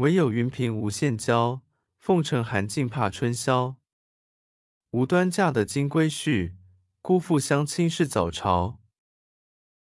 唯有云屏无限娇，凤城寒尽怕春宵。无端嫁得金龟婿，辜负相亲是早朝。